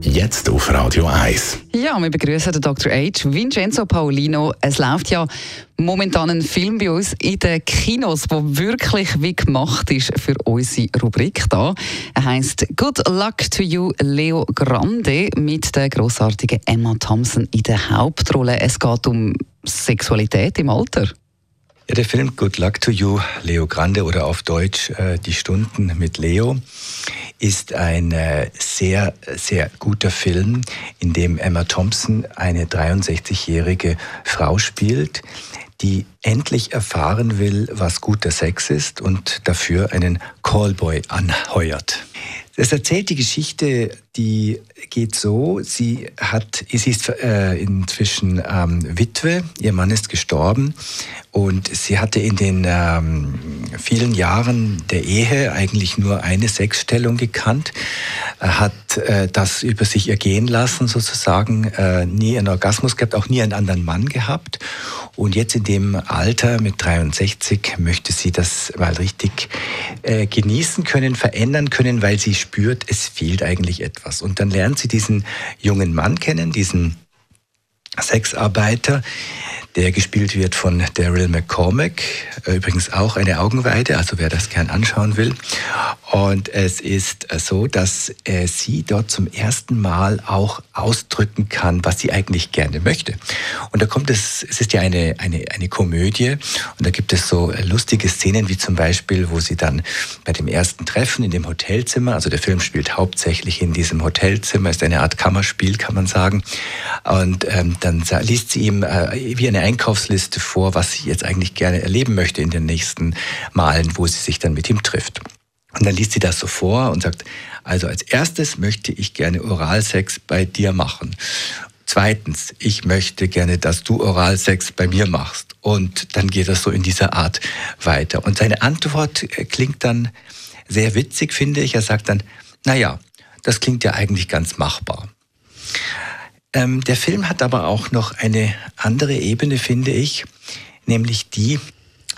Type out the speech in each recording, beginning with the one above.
Jetzt auf Radio 1. Ja, wir begrüßen den Dr. H. Vincenzo Paolino. Es läuft ja momentan ein Film bei uns in den Kinos, der wirklich wie gemacht ist für unsere Rubrik da. Er heißt Good Luck to You, Leo Grande, mit der großartigen Emma Thompson in der Hauptrolle. Es geht um Sexualität im Alter. Ja, der Film Good Luck to You, Leo Grande oder auf Deutsch äh, Die Stunden mit Leo, ist ein äh, sehr, sehr guter Film, in dem Emma Thompson eine 63-jährige Frau spielt, die endlich erfahren will, was guter Sex ist und dafür einen Callboy anheuert. Das erzählt die Geschichte, die geht so, sie hat, sie ist äh, inzwischen ähm, Witwe, ihr Mann ist gestorben. Und sie hatte in den ähm, vielen Jahren der Ehe eigentlich nur eine Sexstellung gekannt, hat äh, das über sich ergehen lassen sozusagen, äh, nie einen Orgasmus gehabt, auch nie einen anderen Mann gehabt und jetzt in dem Alter mit 63 möchte sie das mal richtig äh, genießen können, verändern können, weil sie spürt, es fehlt eigentlich etwas. Und dann lernt sie diesen jungen Mann kennen, diesen Sexarbeiter, der gespielt wird von Daryl McCormack. Übrigens auch eine Augenweide, also wer das gern anschauen will. Und es ist so, dass sie dort zum ersten Mal auch ausdrücken kann, was sie eigentlich gerne möchte. Und da kommt es, es ist ja eine, eine, eine Komödie und da gibt es so lustige Szenen wie zum Beispiel, wo sie dann bei dem ersten Treffen in dem Hotelzimmer, also der Film spielt hauptsächlich in diesem Hotelzimmer, ist eine Art Kammerspiel, kann man sagen. Und ähm, dann liest sie ihm äh, wie eine Einkaufsliste vor, was sie jetzt eigentlich gerne erleben möchte in den nächsten Malen, wo sie sich dann mit ihm trifft. Und dann liest sie das so vor und sagt, also als erstes möchte ich gerne Oralsex bei dir machen. Zweitens, ich möchte gerne, dass du Oralsex bei mir machst. Und dann geht das so in dieser Art weiter. Und seine Antwort äh, klingt dann sehr witzig, finde ich. Er sagt dann, naja, das klingt ja eigentlich ganz machbar. Ähm, der Film hat aber auch noch eine andere Ebene, finde ich, nämlich die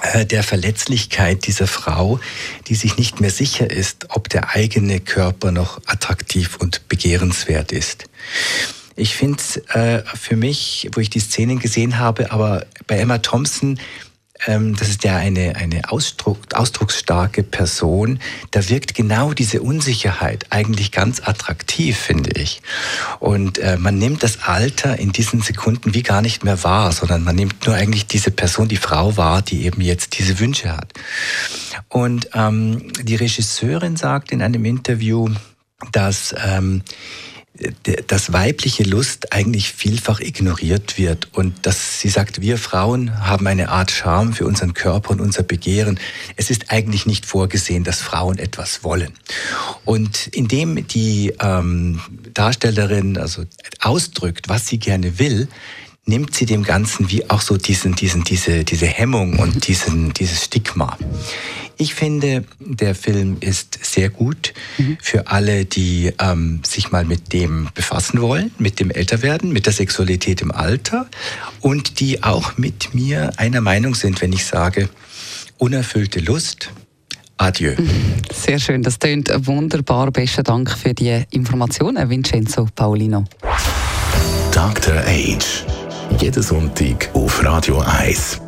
äh, der Verletzlichkeit dieser Frau, die sich nicht mehr sicher ist, ob der eigene Körper noch attraktiv und begehrenswert ist. Ich finde äh, für mich, wo ich die Szenen gesehen habe, aber bei Emma Thompson das ist ja eine, eine Ausdruck, ausdrucksstarke Person, da wirkt genau diese Unsicherheit eigentlich ganz attraktiv, finde ich. Und äh, man nimmt das Alter in diesen Sekunden wie gar nicht mehr wahr, sondern man nimmt nur eigentlich diese Person, die Frau wahr, die eben jetzt diese Wünsche hat. Und ähm, die Regisseurin sagt in einem Interview, dass ähm, dass weibliche Lust eigentlich vielfach ignoriert wird und dass sie sagt, wir Frauen haben eine Art Charme für unseren Körper und unser Begehren. Es ist eigentlich nicht vorgesehen, dass Frauen etwas wollen. Und indem die ähm, Darstellerin also ausdrückt, was sie gerne will, nimmt sie dem Ganzen wie auch so diesen, diesen, diese, diese Hemmung und diesen, dieses Stigma. Ich finde, der Film ist sehr gut mhm. für alle, die ähm, sich mal mit dem befassen wollen, mit dem Älterwerden, mit der Sexualität im Alter und die auch mit mir einer Meinung sind, wenn ich sage, unerfüllte Lust. Adieu. Mhm. Sehr schön, das tönt wunderbar. Besten Dank für die Informationen, Vincenzo Paulino. Dr. Age. Jeden Sonntag auf Radio 1.